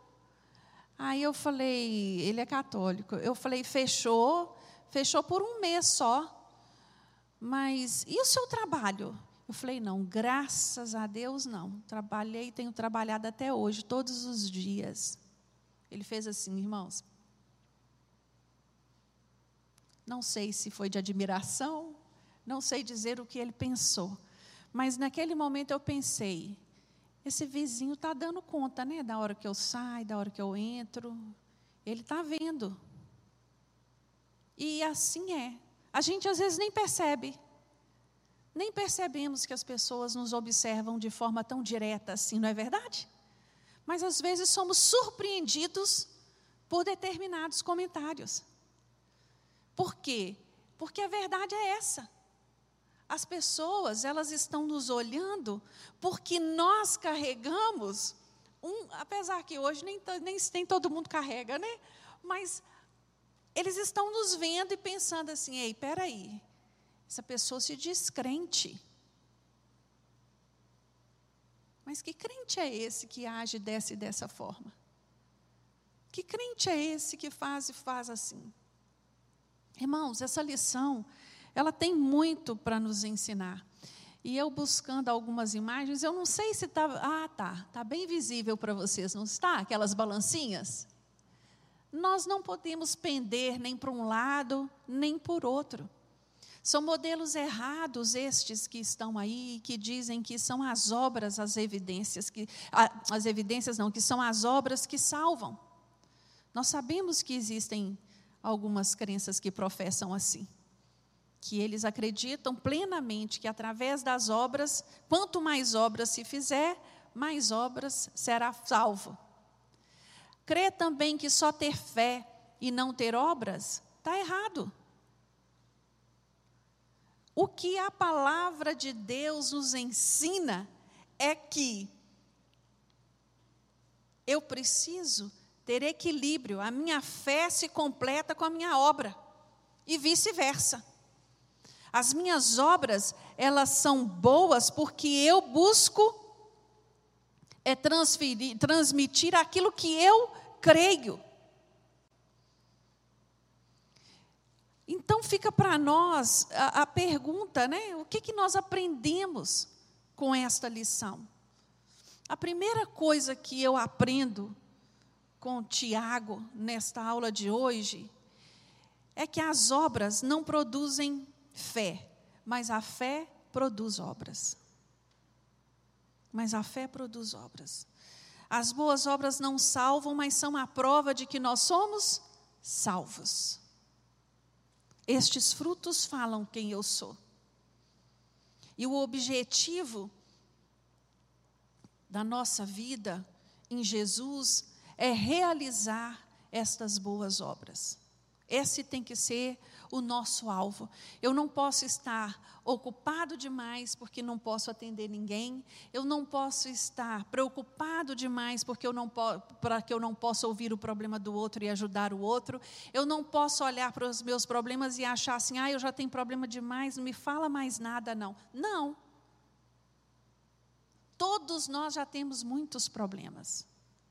Aí eu falei, ele é católico. Eu falei, fechou, fechou por um mês só. Mas e o seu trabalho? Eu falei, não, graças a Deus não. Trabalhei, tenho trabalhado até hoje, todos os dias. Ele fez assim, irmãos. Não sei se foi de admiração, não sei dizer o que ele pensou. Mas naquele momento eu pensei: esse vizinho está dando conta, né? Da hora que eu saio, da hora que eu entro. Ele está vendo. E assim é. A gente às vezes nem percebe. Nem percebemos que as pessoas nos observam de forma tão direta assim, não é verdade? Mas às vezes somos surpreendidos por determinados comentários. Por quê? Porque a verdade é essa. As pessoas, elas estão nos olhando porque nós carregamos um, apesar que hoje nem, nem, nem todo mundo carrega, né? Mas eles estão nos vendo e pensando assim: ei, peraí, Essa pessoa se diz crente. Mas que crente é esse que age dessa e dessa forma? Que crente é esse que faz e faz assim? Irmãos, essa lição, ela tem muito para nos ensinar. E eu buscando algumas imagens, eu não sei se está. Ah, tá. Está bem visível para vocês, não está? Aquelas balancinhas? Nós não podemos pender nem para um lado, nem por outro. São modelos errados estes que estão aí, que dizem que são as obras, as evidências, que, as evidências não, que são as obras que salvam. Nós sabemos que existem algumas crenças que professam assim que eles acreditam plenamente que através das obras, quanto mais obras se fizer, mais obras será salvo. Crê também que só ter fé e não ter obras está errado. O que a palavra de Deus nos ensina é que eu preciso ter equilíbrio, a minha fé se completa com a minha obra, e vice-versa. As minhas obras, elas são boas porque eu busco é transferir, transmitir aquilo que eu creio. Então fica para nós a, a, pergunta, né? O que, que nós aprendemos com esta lição? A primeira coisa que eu aprendo com Tiago nesta aula de hoje é que as obras não produzem fé, mas a fé produz obras. Mas a fé produz obras. As boas obras não salvam, mas são a prova de que nós somos salvos. Estes frutos falam quem eu sou. E o objetivo da nossa vida em Jesus é realizar estas boas obras. Esse tem que ser o nosso alvo. Eu não posso estar ocupado demais porque não posso atender ninguém. Eu não posso estar preocupado demais porque eu não para que eu não possa ouvir o problema do outro e ajudar o outro. Eu não posso olhar para os meus problemas e achar assim: "Ah, eu já tenho problema demais, não me fala mais nada não". Não. Todos nós já temos muitos problemas.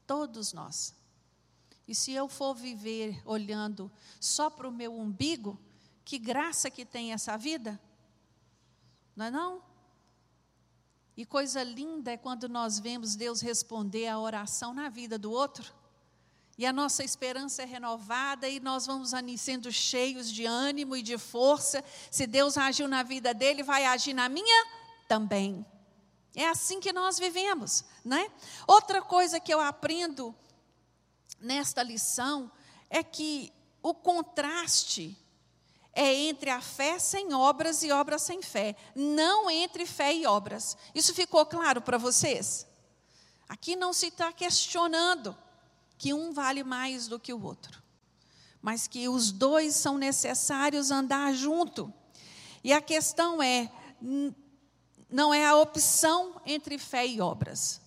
Todos nós. E se eu for viver olhando só para o meu umbigo, que graça que tem essa vida? Não é não? E coisa linda é quando nós vemos Deus responder a oração na vida do outro. E a nossa esperança é renovada e nós vamos sendo cheios de ânimo e de força. Se Deus agiu na vida dele, vai agir na minha também. É assim que nós vivemos, né? Outra coisa que eu aprendo nesta lição é que o contraste é entre a fé sem obras e obras sem fé, não entre fé e obras. Isso ficou claro para vocês? Aqui não se está questionando que um vale mais do que o outro, mas que os dois são necessários andar junto. E a questão é, não é a opção entre fé e obras.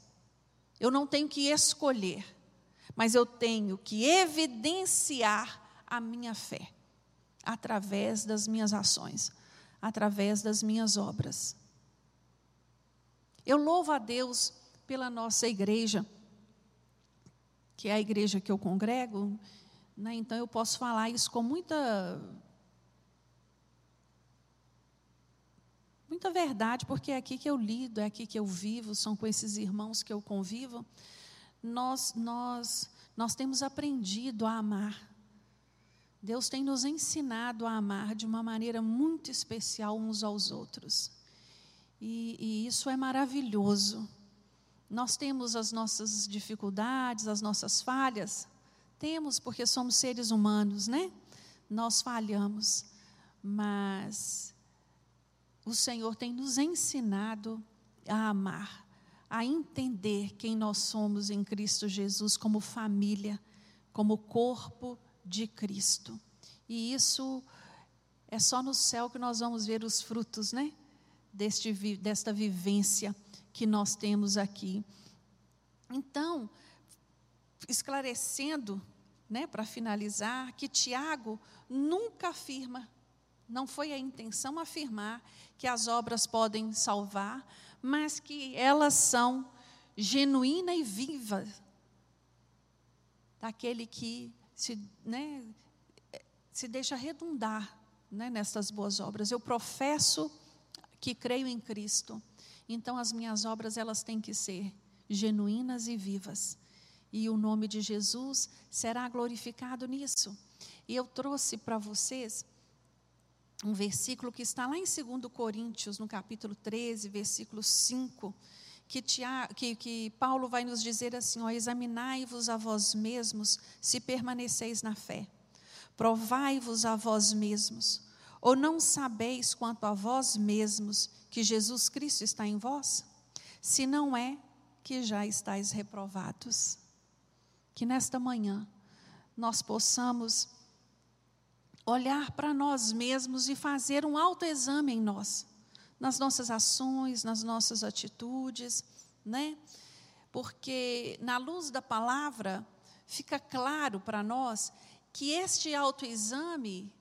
Eu não tenho que escolher, mas eu tenho que evidenciar a minha fé através das minhas ações, através das minhas obras. Eu louvo a Deus pela nossa igreja, que é a igreja que eu congrego, né? então eu posso falar isso com muita. Muita verdade, porque é aqui que eu lido, é aqui que eu vivo, são com esses irmãos que eu convivo. Nós, nós, nós temos aprendido a amar. Deus tem nos ensinado a amar de uma maneira muito especial uns aos outros. E, e, isso é maravilhoso. Nós temos as nossas dificuldades, as nossas falhas. Temos, porque somos seres humanos, né? Nós falhamos. Mas o Senhor tem nos ensinado a amar, a entender quem nós somos em Cristo Jesus como família, como corpo de Cristo. E isso é só no céu que nós vamos ver os frutos, né? Deste, desta vivência que nós temos aqui. Então, esclarecendo, né, para finalizar, que Tiago nunca afirma Não foi a intenção afirmar que as obras podem salvar, mas que elas são genuína e viva daquele que se, né, se deixa redundar né, nessas boas obras. Eu professo que creio em Cristo, então as minhas obras elas têm que ser genuínas e vivas. E o nome de Jesus será glorificado nisso. E eu trouxe para vocês um versículo que está lá em 2 Coríntios, no capítulo 13, versículo 5, que, que, que Paulo vai nos dizer assim: examinai-vos a vós mesmos se permaneceis na fé, provai-vos a vós mesmos, ou não sabeis quanto a vós mesmos que Jesus Cristo está em vós? Se não é, que já estáis reprovados. Que nesta manhã nós possamos olhar para nós mesmos e fazer um autoexame em nós, nas nossas ações, nas nossas atitudes, né? Porque na luz da palavra fica claro para nós que este autoexame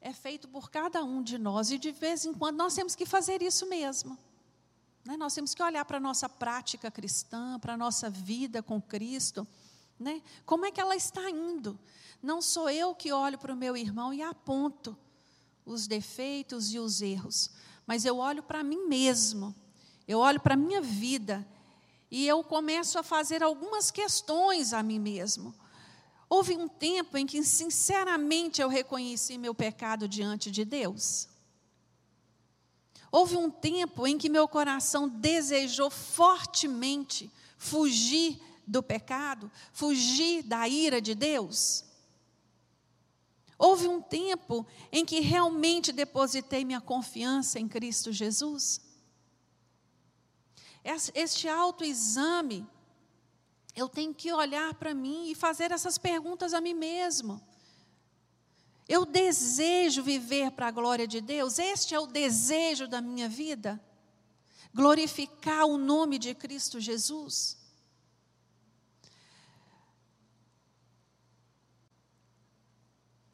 é feito por cada um de nós e de vez em quando nós temos que fazer isso mesmo. Né? Nós temos que olhar para a nossa prática cristã, para a nossa vida com Cristo. Né? Como é que ela está indo? Não sou eu que olho para o meu irmão e aponto os defeitos e os erros, mas eu olho para mim mesmo, eu olho para a minha vida e eu começo a fazer algumas questões a mim mesmo. Houve um tempo em que, sinceramente, eu reconheci meu pecado diante de Deus. Houve um tempo em que meu coração desejou fortemente fugir do pecado, fugir da ira de Deus. Houve um tempo em que realmente depositei minha confiança em Cristo Jesus. Este autoexame, eu tenho que olhar para mim e fazer essas perguntas a mim mesmo. Eu desejo viver para a glória de Deus, este é o desejo da minha vida. Glorificar o nome de Cristo Jesus.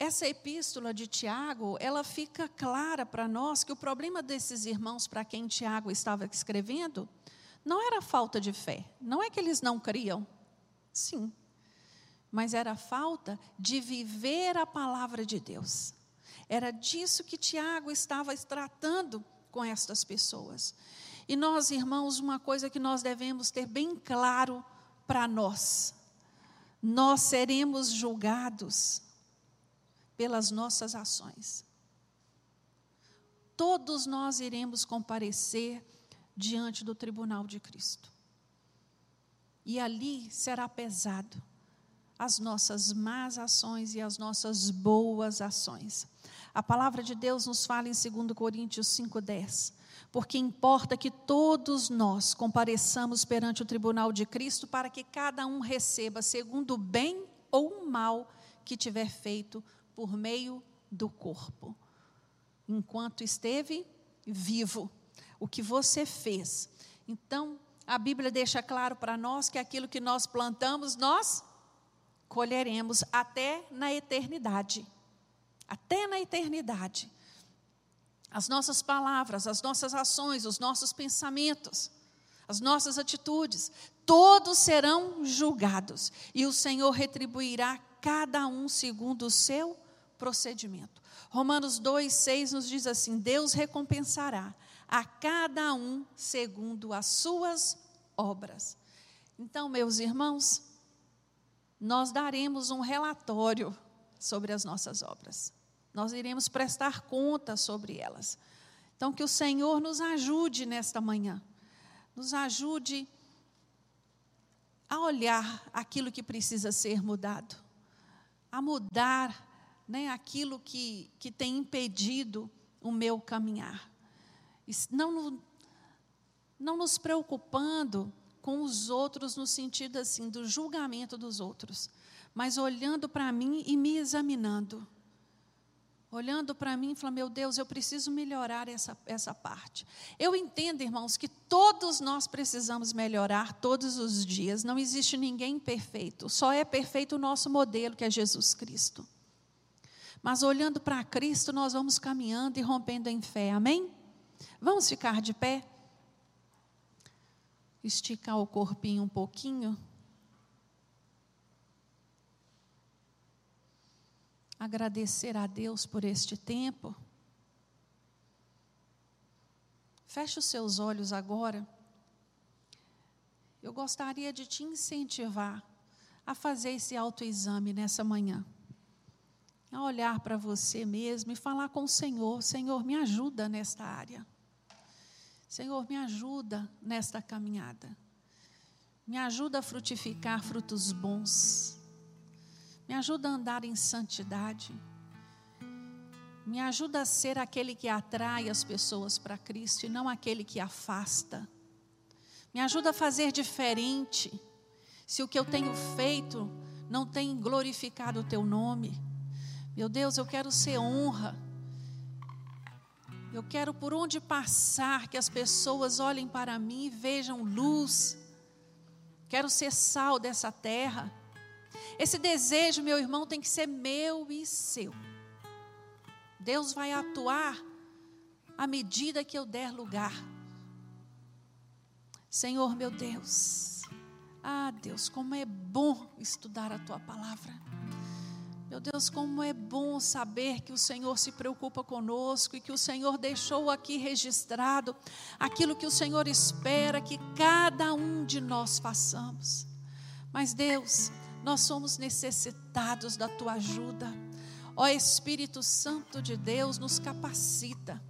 Essa epístola de Tiago, ela fica clara para nós que o problema desses irmãos para quem Tiago estava escrevendo não era falta de fé, não é que eles não criam, sim, mas era falta de viver a palavra de Deus. Era disso que Tiago estava tratando com estas pessoas. E nós, irmãos, uma coisa que nós devemos ter bem claro para nós: nós seremos julgados pelas nossas ações. Todos nós iremos comparecer diante do tribunal de Cristo. E ali será pesado as nossas más ações e as nossas boas ações. A palavra de Deus nos fala em 2 Coríntios 5,10. Porque importa que todos nós compareçamos perante o tribunal de Cristo para que cada um receba segundo o bem ou o mal que tiver feito por meio do corpo. Enquanto esteve vivo, o que você fez. Então, a Bíblia deixa claro para nós que aquilo que nós plantamos, nós colheremos até na eternidade. Até na eternidade. As nossas palavras, as nossas ações, os nossos pensamentos, as nossas atitudes, todos serão julgados e o Senhor retribuirá cada um segundo o seu procedimento. Romanos 2, 6 nos diz assim: Deus recompensará a cada um segundo as suas obras. Então, meus irmãos, nós daremos um relatório sobre as nossas obras. Nós iremos prestar conta sobre elas. Então, que o Senhor nos ajude nesta manhã, nos ajude a olhar aquilo que precisa ser mudado, a mudar né, aquilo que, que tem impedido o meu caminhar. Não, não nos preocupando com os outros no sentido assim do julgamento dos outros, mas olhando para mim e me examinando. Olhando para mim e falando, meu Deus, eu preciso melhorar essa, essa parte. Eu entendo, irmãos, que todos nós precisamos melhorar todos os dias. Não existe ninguém perfeito. Só é perfeito o nosso modelo, que é Jesus Cristo. Mas olhando para Cristo, nós vamos caminhando e rompendo em fé. Amém? Vamos ficar de pé? Esticar o corpinho um pouquinho. Agradecer a Deus por este tempo. Feche os seus olhos agora. Eu gostaria de te incentivar a fazer esse autoexame nessa manhã. A olhar para você mesmo e falar com o Senhor: Senhor, me ajuda nesta área. Senhor, me ajuda nesta caminhada. Me ajuda a frutificar frutos bons. Me ajuda a andar em santidade. Me ajuda a ser aquele que atrai as pessoas para Cristo e não aquele que afasta. Me ajuda a fazer diferente. Se o que eu tenho feito não tem glorificado o teu nome. Meu Deus, eu quero ser honra. Eu quero por onde passar que as pessoas olhem para mim e vejam luz. Quero ser sal dessa terra. Esse desejo, meu irmão, tem que ser meu e seu. Deus vai atuar à medida que eu der lugar. Senhor meu Deus, ah Deus, como é bom estudar a tua palavra. Meu Deus, como é bom saber que o Senhor se preocupa conosco e que o Senhor deixou aqui registrado aquilo que o Senhor espera que cada um de nós façamos. Mas Deus, nós somos necessitados da tua ajuda. Ó Espírito Santo de Deus, nos capacita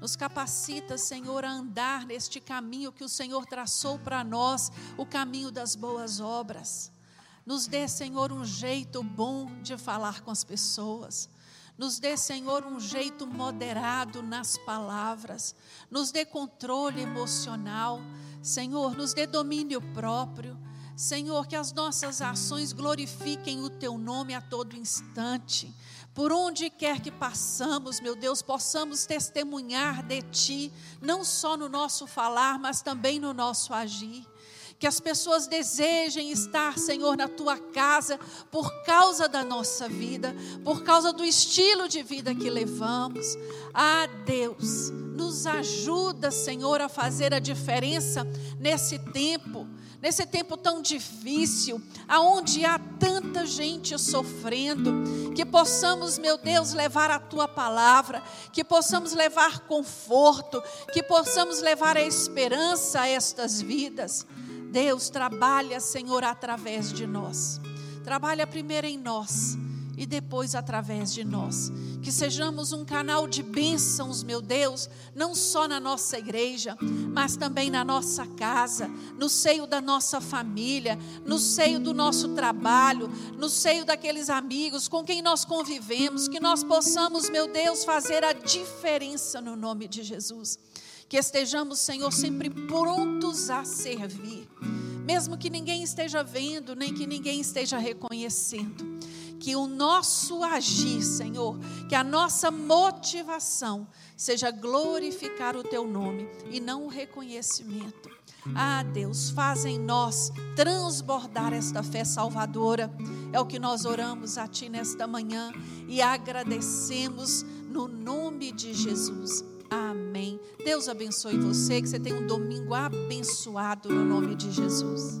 nos capacita, Senhor, a andar neste caminho que o Senhor traçou para nós, o caminho das boas obras. Nos dê, Senhor, um jeito bom de falar com as pessoas. Nos dê, Senhor, um jeito moderado nas palavras. Nos dê controle emocional. Senhor, nos dê domínio próprio. Senhor, que as nossas ações glorifiquem o Teu nome a todo instante. Por onde quer que passamos, meu Deus, possamos testemunhar de Ti, não só no nosso falar, mas também no nosso agir. Que as pessoas desejem estar, Senhor, na tua casa por causa da nossa vida, por causa do estilo de vida que levamos. Ah, Deus, nos ajuda, Senhor, a fazer a diferença nesse tempo nesse tempo tão difícil, aonde há tanta gente sofrendo, que possamos, meu Deus, levar a tua palavra, que possamos levar conforto, que possamos levar a esperança a estas vidas. Deus trabalha, Senhor, através de nós. Trabalha primeiro em nós e depois através de nós. Que sejamos um canal de bênçãos, meu Deus, não só na nossa igreja, mas também na nossa casa, no seio da nossa família, no seio do nosso trabalho, no seio daqueles amigos com quem nós convivemos, que nós possamos, meu Deus, fazer a diferença no nome de Jesus. Que estejamos, Senhor, sempre prontos a servir, mesmo que ninguém esteja vendo, nem que ninguém esteja reconhecendo que o nosso agir, Senhor, que a nossa motivação seja glorificar o teu nome e não o reconhecimento. Ah, Deus, faz em nós transbordar esta fé salvadora. É o que nós oramos a Ti nesta manhã e agradecemos no nome de Jesus. Amém. Deus abençoe você, que você tenha um domingo abençoado no nome de Jesus.